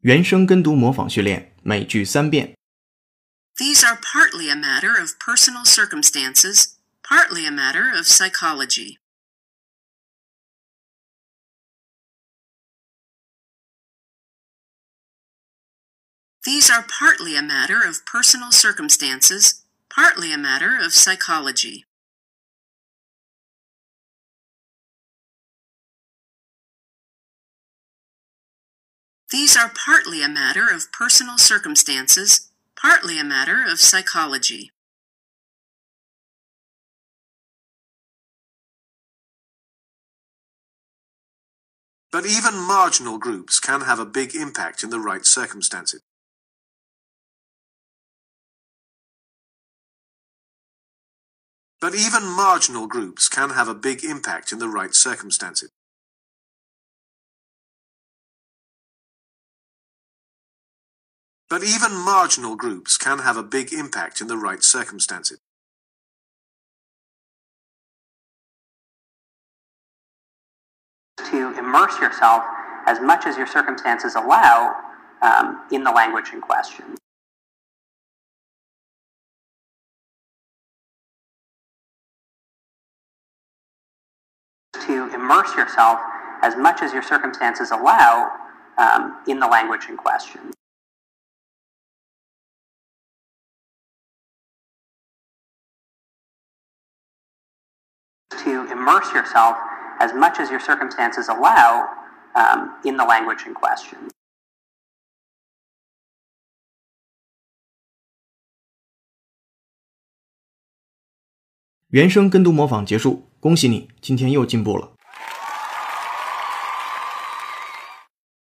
原声跟读模仿训练，每句三遍。 These are partly a matter of personal circumstances, partly a matter of psychology. These are partly a matter of personal circumstances, partly a matter of psychology. These are partly a matter of personal circumstances, partly a matter of psychology. But even marginal groups can have a big impact in the right circumstances. But even marginal groups can have a big impact in the right circumstances. But even marginal groups can have a big impact in the right circumstances. to immerse yourself as much as your circumstances allow um, in the language in question. To immerse yourself as much as your circumstances allow um, in the language in question. To immerse yourself as much as your circumstances allow um, in the language in question.《原声跟读模仿结束，恭喜你，今天又进步了。